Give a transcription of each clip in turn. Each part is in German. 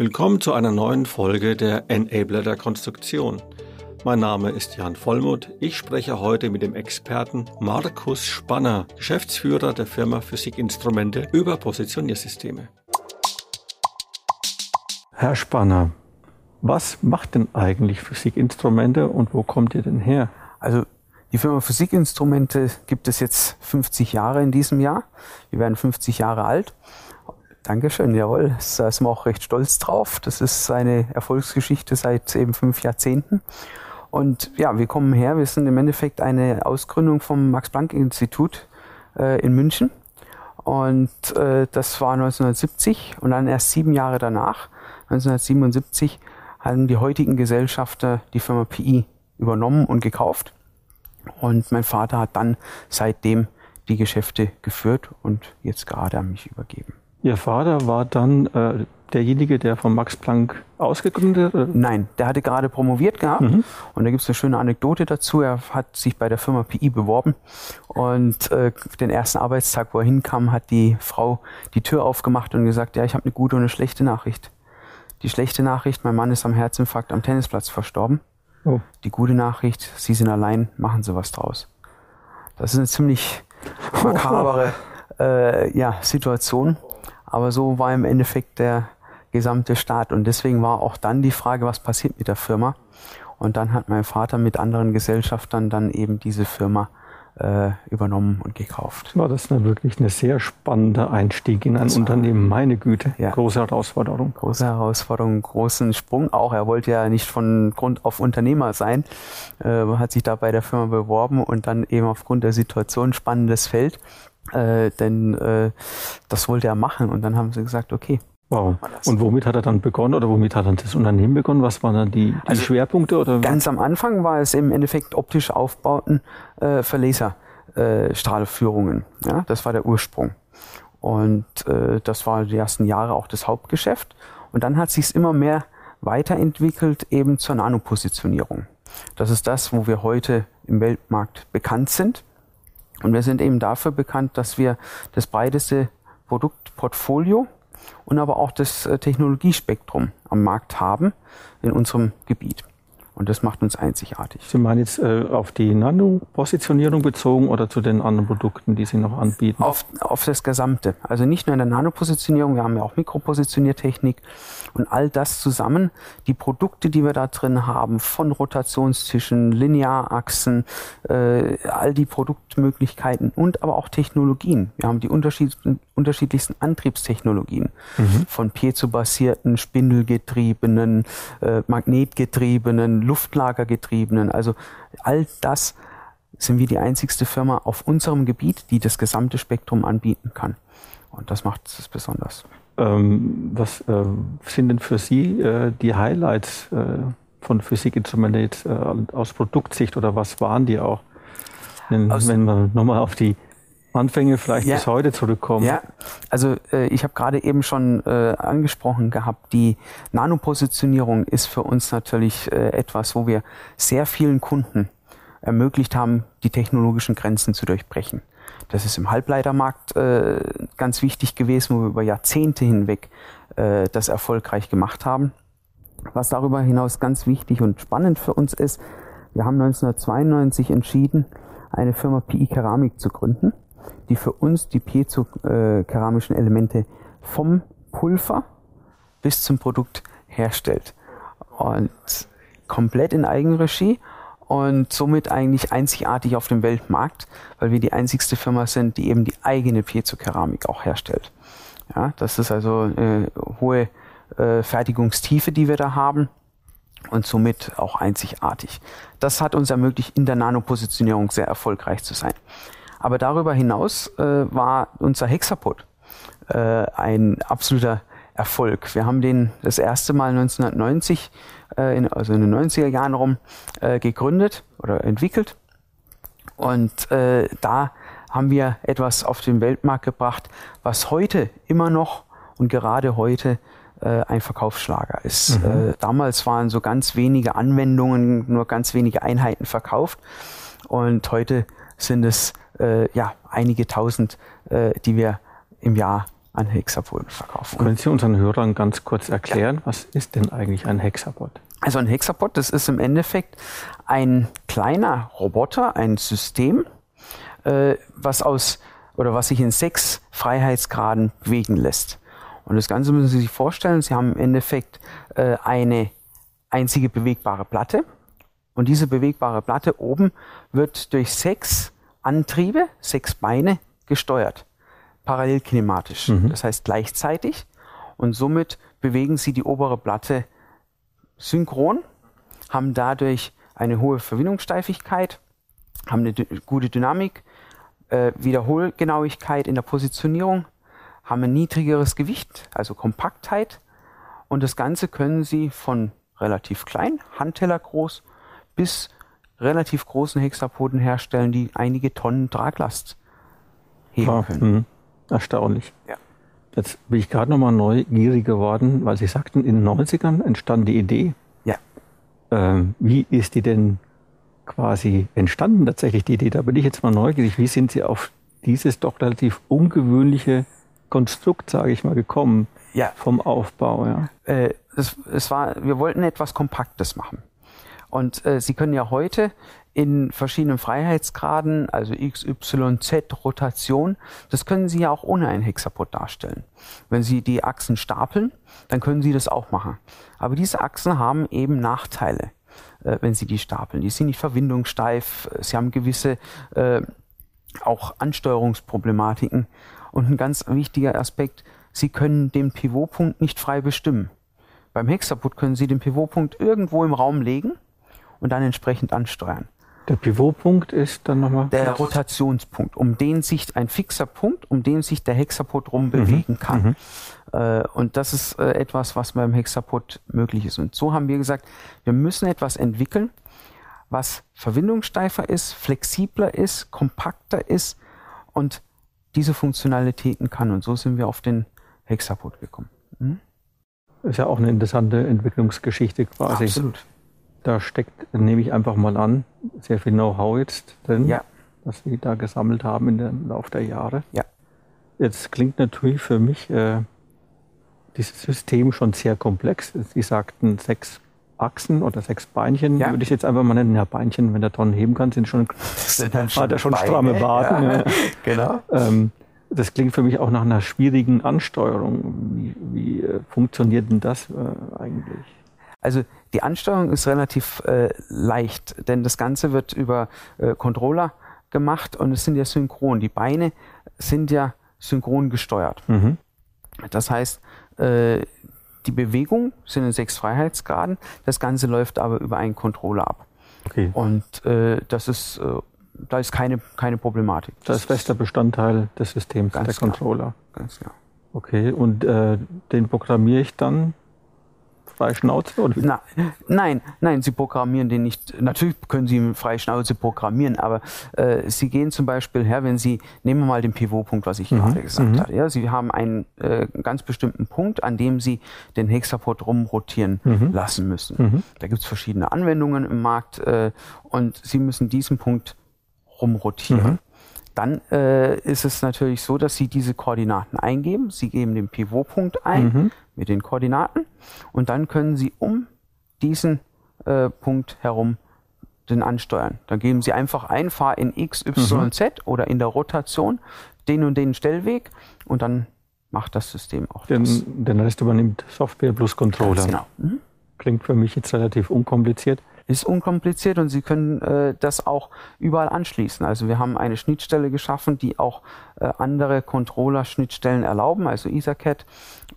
Willkommen zu einer neuen Folge der Enabler der Konstruktion. Mein Name ist Jan Vollmuth. Ich spreche heute mit dem Experten Markus Spanner, Geschäftsführer der Firma Physikinstrumente über Positioniersysteme. Herr Spanner, was macht denn eigentlich Physikinstrumente und wo kommt ihr denn her? Also die Firma Physikinstrumente gibt es jetzt 50 Jahre in diesem Jahr. Wir werden 50 Jahre alt. Dankeschön, jawohl. Da sind wir auch recht stolz drauf. Das ist eine Erfolgsgeschichte seit eben fünf Jahrzehnten. Und ja, wir kommen her. Wir sind im Endeffekt eine Ausgründung vom Max-Planck-Institut äh, in München. Und äh, das war 1970 und dann erst sieben Jahre danach, 1977, haben die heutigen Gesellschafter die Firma PI übernommen und gekauft. Und mein Vater hat dann seitdem die Geschäfte geführt und jetzt gerade an mich übergeben. Ihr Vater war dann äh, derjenige, der von Max Planck ausgegründet hat? Nein, der hatte gerade promoviert gehabt mhm. und da gibt es eine schöne Anekdote dazu. Er hat sich bei der Firma PI beworben und äh, den ersten Arbeitstag, wo er hinkam, hat die Frau die Tür aufgemacht und gesagt, ja, ich habe eine gute und eine schlechte Nachricht. Die schlechte Nachricht, mein Mann ist am Herzinfarkt am Tennisplatz verstorben. Oh. Die gute Nachricht, Sie sind allein, machen Sie was draus. Das ist eine ziemlich makabere äh, ja, Situation. Aber so war im Endeffekt der gesamte Start. Und deswegen war auch dann die Frage, was passiert mit der Firma? Und dann hat mein Vater mit anderen Gesellschaftern dann eben diese Firma äh, übernommen und gekauft. War das dann wirklich ein sehr spannender Einstieg in ein das Unternehmen? Meine Güte, ja. große Herausforderung. Große Herausforderung, großen Sprung auch. Er wollte ja nicht von Grund auf Unternehmer sein, äh, hat sich da bei der Firma beworben und dann eben aufgrund der Situation spannendes Feld. Äh, denn äh, das wollte er machen und dann haben sie gesagt, okay, Wow. Und womit hat er dann begonnen oder womit hat dann das Unternehmen begonnen? Was waren dann die, die also Schwerpunkte? Oder? Ganz am Anfang war es im Endeffekt optisch Aufbauten äh, für Laserstrahlführungen. Äh, ja, das war der Ursprung. Und äh, das war die ersten Jahre auch das Hauptgeschäft. Und dann hat sich es immer mehr weiterentwickelt eben zur Nanopositionierung. Das ist das, wo wir heute im Weltmarkt bekannt sind. Und wir sind eben dafür bekannt, dass wir das breiteste Produktportfolio und aber auch das äh, Technologiespektrum am Markt haben in unserem Gebiet. Und das macht uns einzigartig. Sie meinen jetzt äh, auf die Nanopositionierung bezogen oder zu den anderen Produkten, die Sie noch anbieten? Auf, auf das Gesamte. Also nicht nur in der Nanopositionierung, wir haben ja auch Mikropositioniertechnik und all das zusammen. Die Produkte, die wir da drin haben, von Rotationstischen, Linearachsen, äh, all die Produktmöglichkeiten und aber auch Technologien. Wir haben die unterschiedlichsten Antriebstechnologien. Mhm. Von piezo-basierten, spindelgetriebenen, äh, magnetgetriebenen, Luftlagergetriebenen. Also all das sind wir die einzigste Firma auf unserem Gebiet, die das gesamte Spektrum anbieten kann. Und das macht es besonders. Ähm, was äh, sind denn für Sie äh, die Highlights äh, von Physikinstrumenten jetzt äh, aus Produktsicht oder was waren die auch? Wenn, wenn wir nochmal auf die Anfänge vielleicht ja. bis heute zurückkommen. Ja, also äh, ich habe gerade eben schon äh, angesprochen gehabt, die Nanopositionierung ist für uns natürlich äh, etwas, wo wir sehr vielen Kunden ermöglicht haben, die technologischen Grenzen zu durchbrechen. Das ist im Halbleitermarkt äh, ganz wichtig gewesen, wo wir über Jahrzehnte hinweg äh, das erfolgreich gemacht haben. Was darüber hinaus ganz wichtig und spannend für uns ist, wir haben 1992 entschieden, eine Firma PI Keramik zu gründen die für uns die piezo-keramischen Elemente vom Pulver bis zum Produkt herstellt. Und komplett in Eigenregie und somit eigentlich einzigartig auf dem Weltmarkt, weil wir die einzigste Firma sind, die eben die eigene Piezo-Keramik auch herstellt. Ja, das ist also eine hohe äh, Fertigungstiefe, die wir da haben und somit auch einzigartig. Das hat uns ermöglicht, in der Nanopositionierung sehr erfolgreich zu sein. Aber darüber hinaus äh, war unser Hexapod äh, ein absoluter Erfolg. Wir haben den das erste Mal 1990, äh, in, also in den 90er Jahren rum, äh, gegründet oder entwickelt. Und äh, da haben wir etwas auf den Weltmarkt gebracht, was heute immer noch und gerade heute äh, ein Verkaufsschlager ist. Mhm. Damals waren so ganz wenige Anwendungen, nur ganz wenige Einheiten verkauft. Und heute sind es äh, ja einige tausend, äh, die wir im Jahr an Hexapoden verkaufen. Können Sie unseren Hörern ganz kurz erklären, ja. was ist denn eigentlich ein Hexapod? Also ein Hexapod, das ist im Endeffekt ein kleiner Roboter, ein System, äh, was aus oder was sich in sechs Freiheitsgraden bewegen lässt. Und das Ganze müssen Sie sich vorstellen, Sie haben im Endeffekt äh, eine einzige bewegbare Platte. Und diese bewegbare Platte oben wird durch sechs Antriebe, sechs Beine gesteuert. Parallel kinematisch. Mhm. Das heißt gleichzeitig. Und somit bewegen Sie die obere Platte synchron, haben dadurch eine hohe Verwindungssteifigkeit, haben eine gute Dynamik, äh, Wiederholgenauigkeit in der Positionierung, haben ein niedrigeres Gewicht, also Kompaktheit. Und das Ganze können Sie von relativ klein, Handteller groß, bis relativ großen Hexapoden herstellen, die einige Tonnen Traglast heben ah, können. Mh. Erstaunlich. Ja. Jetzt bin ich gerade nochmal neugierig geworden, weil Sie sagten, in den 90ern entstand die Idee. Ja. Ähm, wie ist die denn quasi entstanden tatsächlich, die Idee? Da bin ich jetzt mal neugierig. Wie sind Sie auf dieses doch relativ ungewöhnliche Konstrukt, sage ich mal, gekommen? Ja. Vom Aufbau, ja. Äh, es, es war, wir wollten etwas Kompaktes machen. Und äh, Sie können ja heute in verschiedenen Freiheitsgraden, also X, Y, Z, Rotation, das können Sie ja auch ohne ein Hexapod darstellen. Wenn Sie die Achsen stapeln, dann können Sie das auch machen. Aber diese Achsen haben eben Nachteile, äh, wenn Sie die stapeln. Die sind nicht verwindungssteif, Sie haben gewisse äh, auch Ansteuerungsproblematiken. Und ein ganz wichtiger Aspekt, Sie können den Pivotpunkt nicht frei bestimmen. Beim Hexapod können Sie den Pivotpunkt irgendwo im Raum legen und dann entsprechend ansteuern. Der Pivotpunkt ist dann nochmal? Der Rotationspunkt, um den sich ein fixer Punkt, um den sich der Hexapod rum mhm. kann. Mhm. Äh, und das ist äh, etwas, was beim Hexapod möglich ist. Und so haben wir gesagt, wir müssen etwas entwickeln, was verwindungssteifer ist, flexibler ist, kompakter ist und diese Funktionalitäten kann. Und so sind wir auf den Hexapod gekommen. Mhm. Ist ja auch eine interessante Entwicklungsgeschichte quasi. Absolut. Da steckt, nehme ich einfach mal an, sehr viel Know-how jetzt drin, ja. was Sie da gesammelt haben in im Laufe der Jahre. Ja. Jetzt klingt natürlich für mich äh, dieses System schon sehr komplex. Sie sagten sechs Achsen oder sechs Beinchen, ja. würde ich jetzt einfach mal nennen. Ja, Beinchen, wenn der Tonnen heben kann, sind schon, sind dann schon hat er schon Beine, stramme Baden. Ja. genau. Ähm, das klingt für mich auch nach einer schwierigen Ansteuerung. Wie, wie äh, funktioniert denn das äh, eigentlich? Also die Ansteuerung ist relativ äh, leicht, denn das Ganze wird über äh, Controller gemacht und es sind ja synchron. Die Beine sind ja synchron gesteuert. Mhm. Das heißt, äh, die Bewegung sind in sechs Freiheitsgraden. Das Ganze läuft aber über einen Controller ab. Okay. Und äh, das ist, äh, da ist keine, keine Problematik. Das, das ist fester Bestandteil des Systems, der Controller. Ganz genau. Okay, und äh, den programmiere ich dann freie Schnauze? Oder? Na, nein, nein, Sie programmieren den nicht. Natürlich können Sie freie Schnauze programmieren, aber äh, Sie gehen zum Beispiel her, wenn Sie, nehmen wir mal den Pivotpunkt, was ich mhm. gerade gesagt mhm. habe. Ja, Sie haben einen äh, ganz bestimmten Punkt, an dem Sie den Hexapod rumrotieren mhm. lassen müssen. Mhm. Da gibt es verschiedene Anwendungen im Markt äh, und Sie müssen diesen Punkt rumrotieren. Mhm. Dann äh, ist es natürlich so, dass Sie diese Koordinaten eingeben. Sie geben den Pivotpunkt ein mhm. Mit den Koordinaten und dann können Sie um diesen äh, Punkt herum den ansteuern. Dann geben Sie einfach ein, fahr in X, Y, mhm. Z oder in der Rotation den und den Stellweg und dann macht das System auch den, das. Den Rest übernimmt Software plus Controller. Ganz genau. Mhm. Klingt für mich jetzt relativ unkompliziert ist unkompliziert und Sie können äh, das auch überall anschließen. Also wir haben eine Schnittstelle geschaffen, die auch äh, andere Controller-Schnittstellen erlauben, also EtherCAT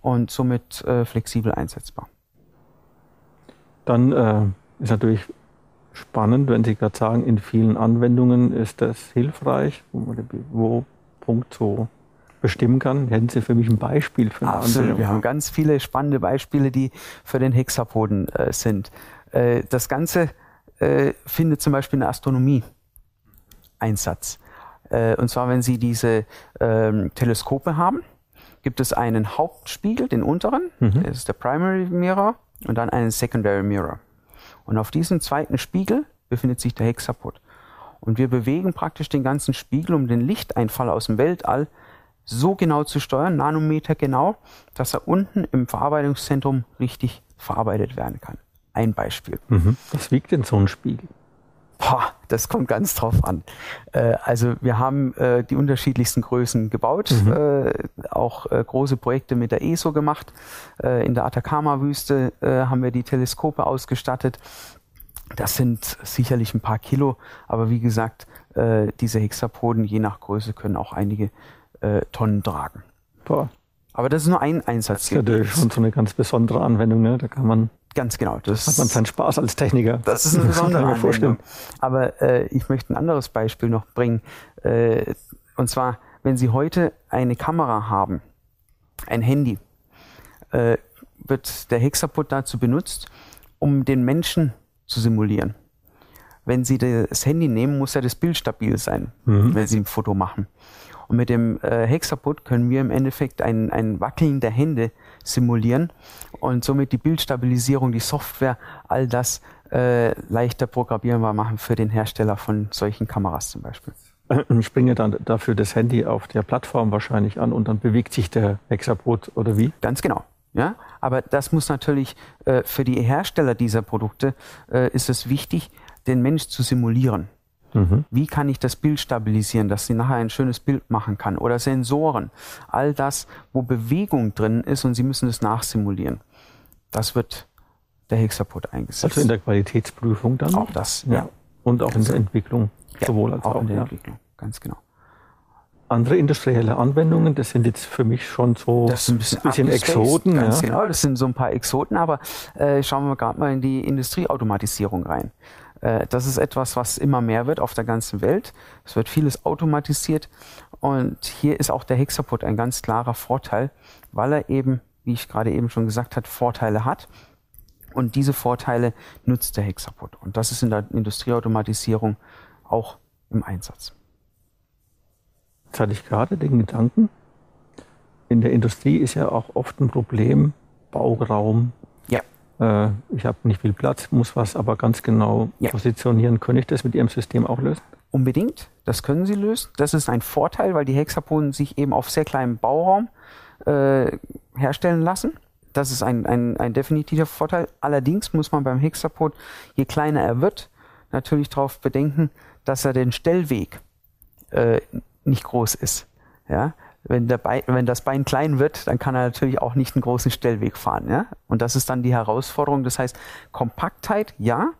und somit äh, flexibel einsetzbar. Dann äh, ist natürlich spannend, wenn Sie gerade sagen, in vielen Anwendungen ist das hilfreich, wo man den Punkt so bestimmen kann. Hätten Sie für mich ein Beispiel für eine Absolut. Anwendung? Wir haben ganz viele spannende Beispiele, die für den Hexapoden äh, sind. Äh, das Ganze äh, findet zum Beispiel in der Astronomie Einsatz. Äh, und zwar, wenn Sie diese ähm, Teleskope haben, gibt es einen Hauptspiegel, den unteren, mhm. das ist der Primary Mirror, und dann einen Secondary Mirror. Und auf diesem zweiten Spiegel befindet sich der Hexapod. Und wir bewegen praktisch den ganzen Spiegel, um den Lichteinfall aus dem Weltall so genau zu steuern, Nanometer genau, dass er unten im Verarbeitungszentrum richtig verarbeitet werden kann. Ein Beispiel. Mhm. Was wiegt denn so ein Spiegel? Boah, das kommt ganz drauf an. Äh, also wir haben äh, die unterschiedlichsten Größen gebaut, mhm. äh, auch äh, große Projekte mit der ESO gemacht. Äh, in der Atacama-Wüste äh, haben wir die Teleskope ausgestattet. Das sind sicherlich ein paar Kilo, aber wie gesagt, diese Hexapoden je nach Größe können auch einige Tonnen tragen. Boah. Aber das ist nur ein Einsatz. Das ist natürlich schon so eine ganz besondere Anwendung, ne? Da kann man Ganz genau. Das hat man seinen Spaß als Techniker. Das ist eine besondere das vorstellen. Aber äh, ich möchte ein anderes Beispiel noch bringen. Äh, und zwar, wenn Sie heute eine Kamera haben, ein Handy, äh, wird der Hexapod dazu benutzt, um den Menschen zu simulieren. Wenn Sie das Handy nehmen, muss ja das Bild stabil sein, mhm. wenn Sie ein Foto machen. Und mit dem äh, Hexapod können wir im Endeffekt ein, ein Wackeln der Hände simulieren und somit die Bildstabilisierung, die Software, all das äh, leichter programmierbar machen für den Hersteller von solchen Kameras zum Beispiel. Ich bringe dann dafür das Handy auf der Plattform wahrscheinlich an und dann bewegt sich der Hexapod oder wie? Ganz genau. Ja, aber das muss natürlich äh, für die Hersteller dieser Produkte äh, ist es wichtig, den Mensch zu simulieren. Mhm. Wie kann ich das Bild stabilisieren, dass sie nachher ein schönes Bild machen kann? Oder Sensoren. All das, wo Bewegung drin ist und sie müssen es nachsimulieren. Das wird der Hexapod eingesetzt. Also in der Qualitätsprüfung dann? Auch das, ja. ja. Und auch in der Entwicklung. Ja, sowohl als auch, auch in der ja. Entwicklung, ganz genau. Andere industrielle Anwendungen, das sind jetzt für mich schon so das ein bisschen, bisschen Exoten. Ganz ja. genau, das sind so ein paar Exoten, aber äh, schauen wir gerade mal in die Industrieautomatisierung rein. Äh, das ist etwas, was immer mehr wird auf der ganzen Welt. Es wird vieles automatisiert und hier ist auch der Hexapod ein ganz klarer Vorteil, weil er eben, wie ich gerade eben schon gesagt habe, Vorteile hat. Und diese Vorteile nutzt der Hexapod. Und das ist in der Industrieautomatisierung auch im Einsatz. Jetzt hatte ich gerade den Gedanken, in der Industrie ist ja auch oft ein Problem Bauraum, äh, ich habe nicht viel Platz, muss was aber ganz genau ja. positionieren. Könnte ich das mit Ihrem System auch lösen? Unbedingt, das können Sie lösen. Das ist ein Vorteil, weil die Hexapoden sich eben auf sehr kleinem Bauraum äh, herstellen lassen. Das ist ein, ein, ein definitiver Vorteil. Allerdings muss man beim Hexapod, je kleiner er wird, natürlich darauf bedenken, dass er den Stellweg äh, nicht groß ist. Ja? Wenn, der Bein, wenn das Bein klein wird, dann kann er natürlich auch nicht einen großen Stellweg fahren. Ja? Und das ist dann die Herausforderung. Das heißt, Kompaktheit, ja,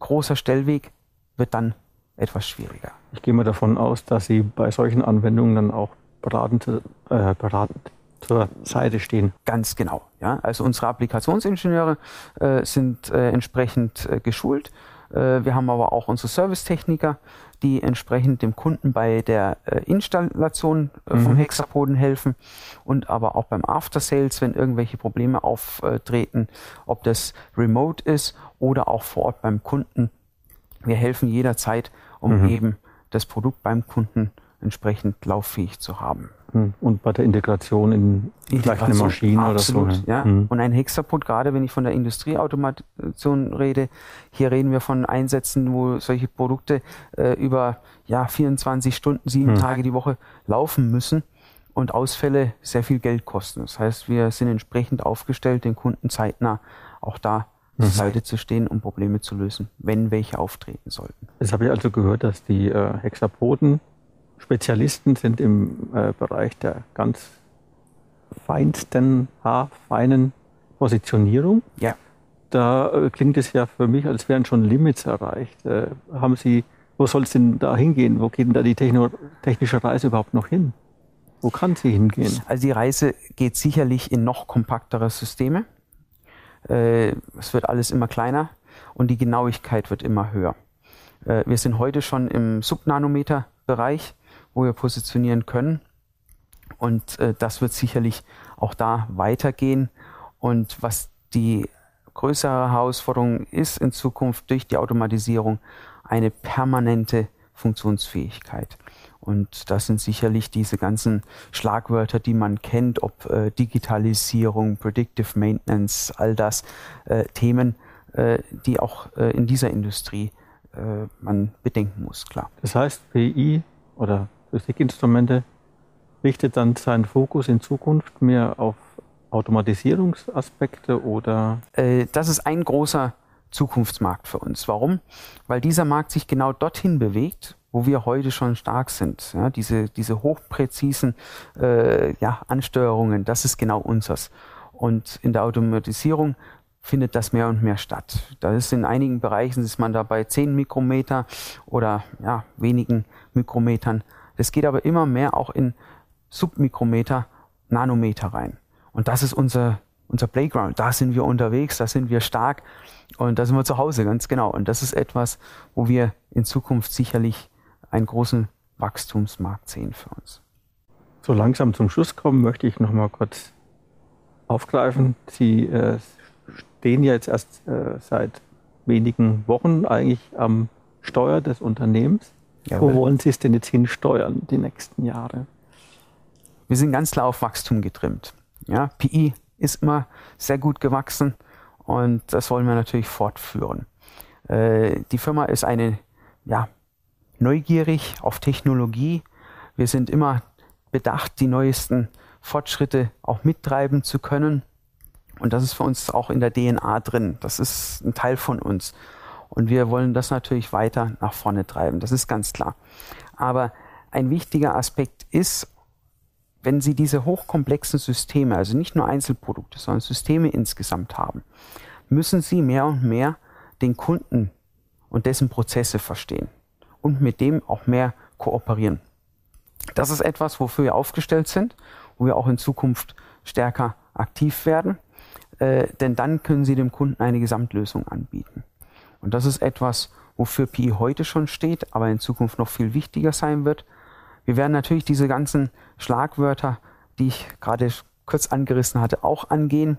großer Stellweg wird dann etwas schwieriger. Ich gehe mal davon aus, dass Sie bei solchen Anwendungen dann auch beratend, äh, beratend zur Seite stehen. Ganz genau. Ja? Also unsere Applikationsingenieure äh, sind äh, entsprechend äh, geschult. Äh, wir haben aber auch unsere Servicetechniker, die entsprechend dem Kunden bei der äh, Installation äh, vom mhm. Hexapoden helfen und aber auch beim After Sales, wenn irgendwelche Probleme auftreten, ob das remote ist oder auch vor Ort beim Kunden. Wir helfen jederzeit, um mhm. eben das Produkt beim Kunden entsprechend lauffähig zu haben. Hm. Und bei der Integration in vielleicht eine Maschine absolut, oder so. Ja. Mhm. Und ein Hexapod, gerade wenn ich von der Industrieautomation rede, hier reden wir von Einsätzen, wo solche Produkte äh, über ja, 24 Stunden, sieben mhm. Tage die Woche laufen müssen und Ausfälle sehr viel Geld kosten. Das heißt, wir sind entsprechend aufgestellt, den Kunden zeitnah auch da zur mhm. Seite zu stehen, um Probleme zu lösen, wenn welche auftreten sollten. Jetzt habe ich also gehört, dass die äh, Hexapoden Spezialisten sind im äh, Bereich der ganz feinsten, haarfeinen Positionierung. Ja. Da äh, klingt es ja für mich, als wären schon Limits erreicht. Äh, haben Sie, wo soll es denn da hingehen? Wo geht denn da die Techno technische Reise überhaupt noch hin? Wo kann sie hingehen? Also die Reise geht sicherlich in noch kompaktere Systeme. Äh, es wird alles immer kleiner und die Genauigkeit wird immer höher. Äh, wir sind heute schon im Subnanometer-Bereich wo wir positionieren können. Und äh, das wird sicherlich auch da weitergehen. Und was die größere Herausforderung ist in Zukunft durch die Automatisierung, eine permanente Funktionsfähigkeit. Und das sind sicherlich diese ganzen Schlagwörter, die man kennt, ob äh, Digitalisierung, Predictive Maintenance, all das äh, Themen, äh, die auch äh, in dieser Industrie äh, man bedenken muss, klar. Das heißt, PI oder Physikinstrumente richtet dann seinen Fokus in Zukunft mehr auf Automatisierungsaspekte oder? Äh, das ist ein großer Zukunftsmarkt für uns. Warum? Weil dieser Markt sich genau dorthin bewegt, wo wir heute schon stark sind. Ja, diese, diese hochpräzisen äh, ja, Ansteuerungen, das ist genau unseres. Und in der Automatisierung findet das mehr und mehr statt. Da ist in einigen Bereichen ist man da bei 10 Mikrometer oder ja, wenigen Mikrometern. Das geht aber immer mehr auch in Submikrometer, Nanometer rein. Und das ist unser, unser Playground. Da sind wir unterwegs, da sind wir stark und da sind wir zu Hause, ganz genau. Und das ist etwas, wo wir in Zukunft sicherlich einen großen Wachstumsmarkt sehen für uns. So langsam zum Schluss kommen möchte ich noch mal kurz aufgreifen. Sie äh, stehen ja jetzt erst äh, seit wenigen Wochen eigentlich am Steuer des Unternehmens. Jawohl. Wo wollen Sie es denn jetzt hinsteuern die nächsten Jahre? Wir sind ganz klar auf Wachstum getrimmt. Ja, PI ist immer sehr gut gewachsen und das wollen wir natürlich fortführen. Äh, die Firma ist eine ja, neugierig auf Technologie. Wir sind immer bedacht, die neuesten Fortschritte auch mittreiben zu können. Und das ist für uns auch in der DNA drin. Das ist ein Teil von uns. Und wir wollen das natürlich weiter nach vorne treiben. Das ist ganz klar. Aber ein wichtiger Aspekt ist, wenn Sie diese hochkomplexen Systeme, also nicht nur Einzelprodukte, sondern Systeme insgesamt haben, müssen Sie mehr und mehr den Kunden und dessen Prozesse verstehen und mit dem auch mehr kooperieren. Das ist etwas, wofür wir aufgestellt sind, wo wir auch in Zukunft stärker aktiv werden, äh, denn dann können Sie dem Kunden eine Gesamtlösung anbieten. Und das ist etwas, wofür PI heute schon steht, aber in Zukunft noch viel wichtiger sein wird. Wir werden natürlich diese ganzen Schlagwörter, die ich gerade kurz angerissen hatte, auch angehen,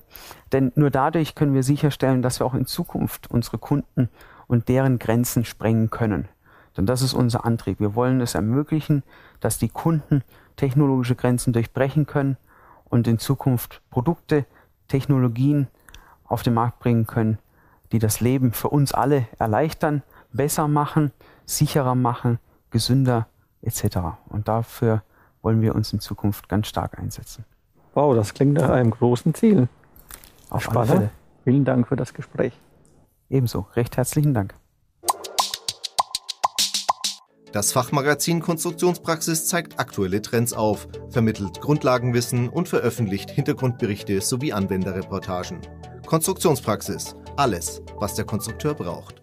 denn nur dadurch können wir sicherstellen, dass wir auch in Zukunft unsere Kunden und deren Grenzen sprengen können. Denn das ist unser Antrieb. Wir wollen es ermöglichen, dass die Kunden technologische Grenzen durchbrechen können und in Zukunft Produkte, Technologien auf den Markt bringen können, die das Leben für uns alle erleichtern, besser machen, sicherer machen, gesünder etc. Und dafür wollen wir uns in Zukunft ganz stark einsetzen. Wow, das klingt nach einem großen Ziel. Auf Spannend. alle Fälle. Vielen Dank für das Gespräch. Ebenso, recht herzlichen Dank. Das Fachmagazin Konstruktionspraxis zeigt aktuelle Trends auf, vermittelt Grundlagenwissen und veröffentlicht Hintergrundberichte sowie Anwenderreportagen. Konstruktionspraxis. Alles, was der Konstrukteur braucht.